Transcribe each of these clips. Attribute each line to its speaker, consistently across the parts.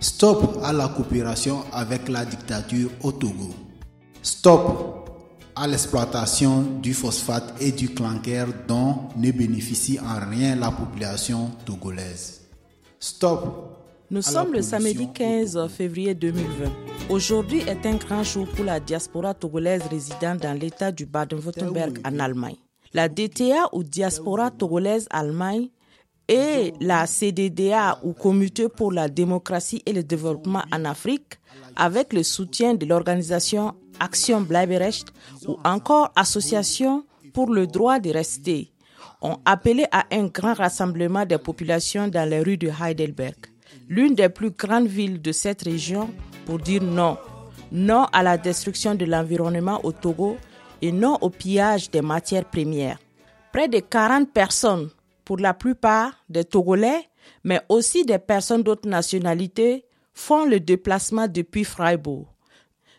Speaker 1: Stop à la coopération avec la dictature au Togo. Stop à l'exploitation du phosphate et du clanker dont ne bénéficie en rien la population togolaise. Stop
Speaker 2: nous sommes le samedi 15 février 2020. Aujourd'hui est un grand jour pour la diaspora togolaise résidant dans l'État du Baden-Württemberg en Allemagne. La DTA ou Diaspora togolaise Allemagne et la CDDA ou Comité pour la démocratie et le développement en Afrique, avec le soutien de l'organisation Action Bleiberecht ou encore Association pour le droit de rester, ont appelé à un grand rassemblement des populations dans les rues de Heidelberg l'une des plus grandes villes de cette région, pour dire non. Non à la destruction de l'environnement au Togo et non au pillage des matières premières. Près de 40 personnes, pour la plupart des Togolais, mais aussi des personnes d'autres nationalités, font le déplacement depuis Freiburg.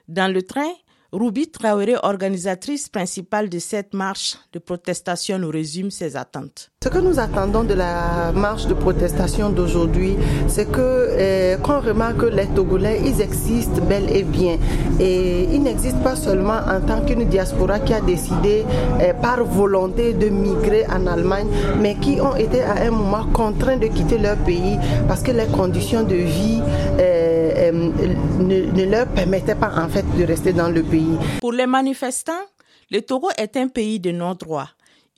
Speaker 2: Dans le train, Ruby Traoré, organisatrice principale de cette marche de protestation, nous résume ses attentes.
Speaker 3: Ce que nous attendons de la marche de protestation d'aujourd'hui, c'est que eh, qu'on remarque que les Togolais, ils existent bel et bien. Et ils n'existent pas seulement en tant qu'une diaspora qui a décidé eh, par volonté de migrer en Allemagne, mais qui ont été à un moment contraints de quitter leur pays parce que les conditions de vie eh, ne, ne leur permettaient pas en fait de rester dans le pays.
Speaker 2: Pour les manifestants, le Togo est un pays de non-droit.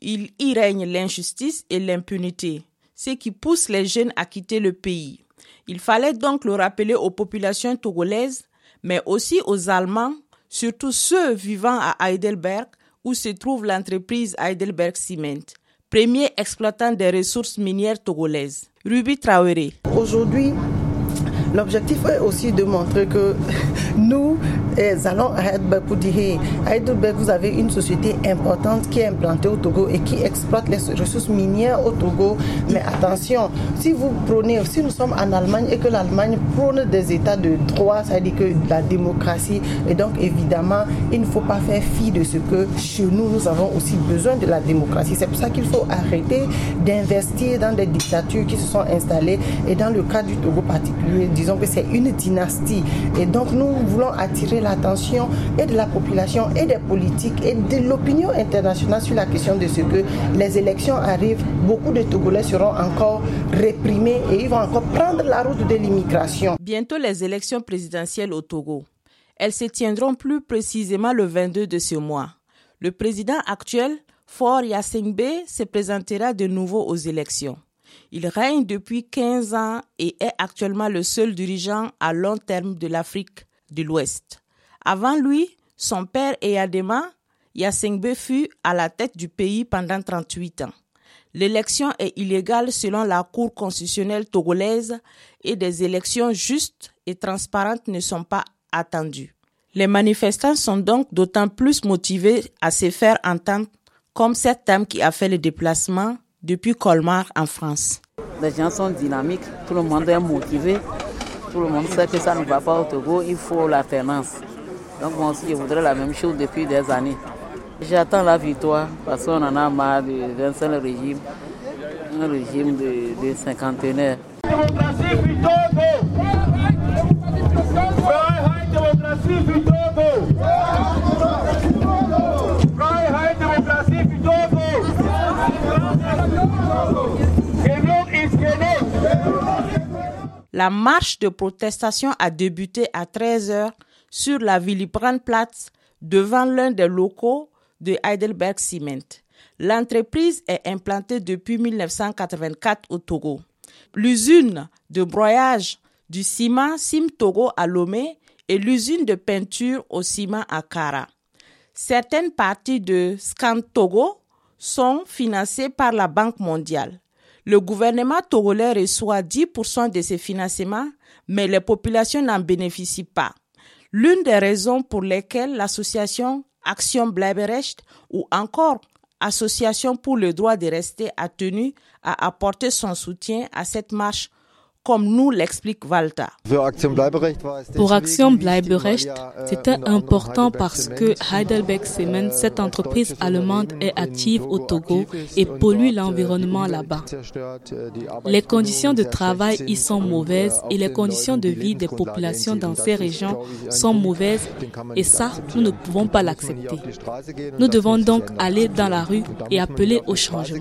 Speaker 2: Il y règne l'injustice et l'impunité, ce qui pousse les jeunes à quitter le pays. Il fallait donc le rappeler aux populations togolaises, mais aussi aux Allemands, surtout ceux vivant à Heidelberg, où se trouve l'entreprise Heidelberg Cement, premier exploitant des ressources minières togolaises. Ruby Traoré.
Speaker 3: Aujourd'hui, L'objectif est aussi de montrer que nous eh, allons à Heidelberg pour dire à Heidelberg, vous avez une société importante qui est implantée au Togo et qui exploite les ressources minières au Togo. Mais attention, si vous prenez, si nous sommes en Allemagne et que l'Allemagne prône des états de droit, ça veut dire que la démocratie, et donc évidemment, il ne faut pas faire fi de ce que chez nous, nous avons aussi besoin de la démocratie. C'est pour ça qu'il faut arrêter d'investir dans des dictatures qui se sont installées et dans le cas du Togo particulier, disons que c'est une dynastie. Et donc nous voulons attirer l'attention et de la population et des politiques et de l'opinion internationale sur la question de ce que les élections arrivent. Beaucoup de Togolais seront encore réprimés et ils vont encore prendre la route de l'immigration.
Speaker 2: Bientôt les élections présidentielles au Togo. Elles se tiendront plus précisément le 22 de ce mois. Le président actuel, Faure Yassingbe, se présentera de nouveau aux élections. Il règne depuis 15 ans et est actuellement le seul dirigeant à long terme de l'Afrique de l'Ouest. Avant lui, son père Eyadema Yassingbe fut à la tête du pays pendant 38 ans. L'élection est illégale selon la Cour constitutionnelle togolaise et des élections justes et transparentes ne sont pas attendues. Les manifestants sont donc d'autant plus motivés à se faire entendre comme cette dame qui a fait le déplacement depuis Colmar en France.
Speaker 4: Les gens sont dynamiques, tout le monde est motivé, tout le monde sait que ça ne va pas au Togo, il faut l'alternance. Donc moi aussi, je voudrais la même chose depuis des années. J'attends la victoire parce qu'on en a marre d'un seul régime, un régime de, de cinquantenaire.
Speaker 2: La marche de protestation a débuté à 13h sur la Willy-Brandt-Platz devant l'un des locaux de Heidelberg Cement. L'entreprise est implantée depuis 1984 au Togo. L'usine de broyage du ciment Sim Togo à Lomé et l'usine de peinture au ciment à Kara. Certaines parties de Scan Togo sont financées par la Banque mondiale. Le gouvernement togolais reçoit 10% de ces financements, mais les populations n'en bénéficient pas. L'une des raisons pour lesquelles l'association Action Bleiberecht ou encore Association pour le droit de rester a tenu à apporter son soutien à cette marche comme nous l'explique Walter.
Speaker 5: Pour Action Bleiberecht, c'était important parce que Heidelberg Cement, cette entreprise allemande, est active au Togo et pollue l'environnement là-bas. Les conditions de travail y sont mauvaises et les conditions de vie des populations dans ces régions sont mauvaises et ça, nous ne pouvons pas l'accepter. Nous devons donc aller dans la rue et appeler au changement.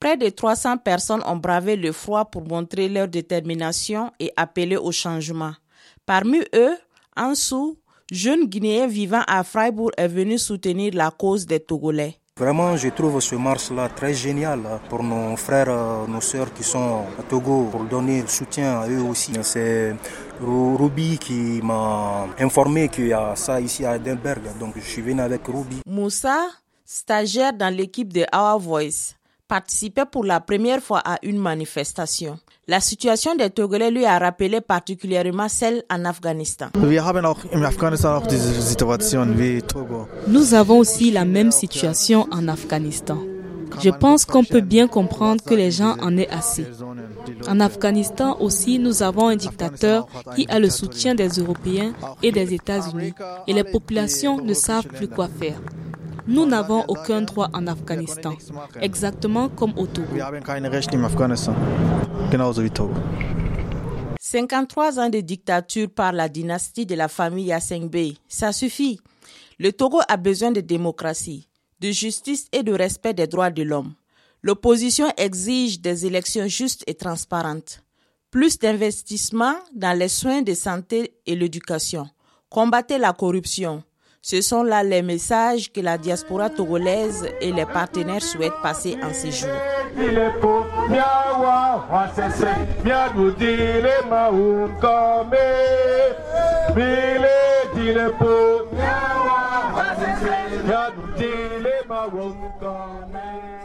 Speaker 2: Près de 300 personnes ont bravé le froid pour montrer leur détermination et appeler au changement. Parmi eux, Ansou, jeune Guinéen vivant à Freiburg, est venu soutenir la cause des Togolais.
Speaker 6: Vraiment, je trouve ce marche-là très génial pour nos frères, euh, nos sœurs qui sont à Togo, pour donner soutien à eux aussi. C'est Ruby qui m'a informé qu'il y a ça ici à Edenberg, donc je suis venu avec Ruby.
Speaker 2: Moussa, stagiaire dans l'équipe de Our Voice, participait pour la première fois à une manifestation. La situation des Togolais lui a rappelé particulièrement celle en Afghanistan.
Speaker 5: Nous avons aussi la même situation en Afghanistan. Je pense qu'on peut bien comprendre que les gens en aient assez. En Afghanistan aussi, nous avons un dictateur qui a le soutien des Européens et des États-Unis et les populations ne savent plus quoi faire. Nous n'avons aucun droit en Afghanistan, exactement comme au Togo.
Speaker 2: 53 ans de dictature par la dynastie de la famille Bey, ça suffit. Le Togo a besoin de démocratie, de justice et de respect des droits de l'homme. L'opposition exige des élections justes et transparentes, plus d'investissement dans les soins de santé et l'éducation, combattre la corruption, ce sont là les messages que la diaspora togolaise et les partenaires souhaitent passer en ces jours. wasese miadudile mahungome bile dilepo miadudile mahungome.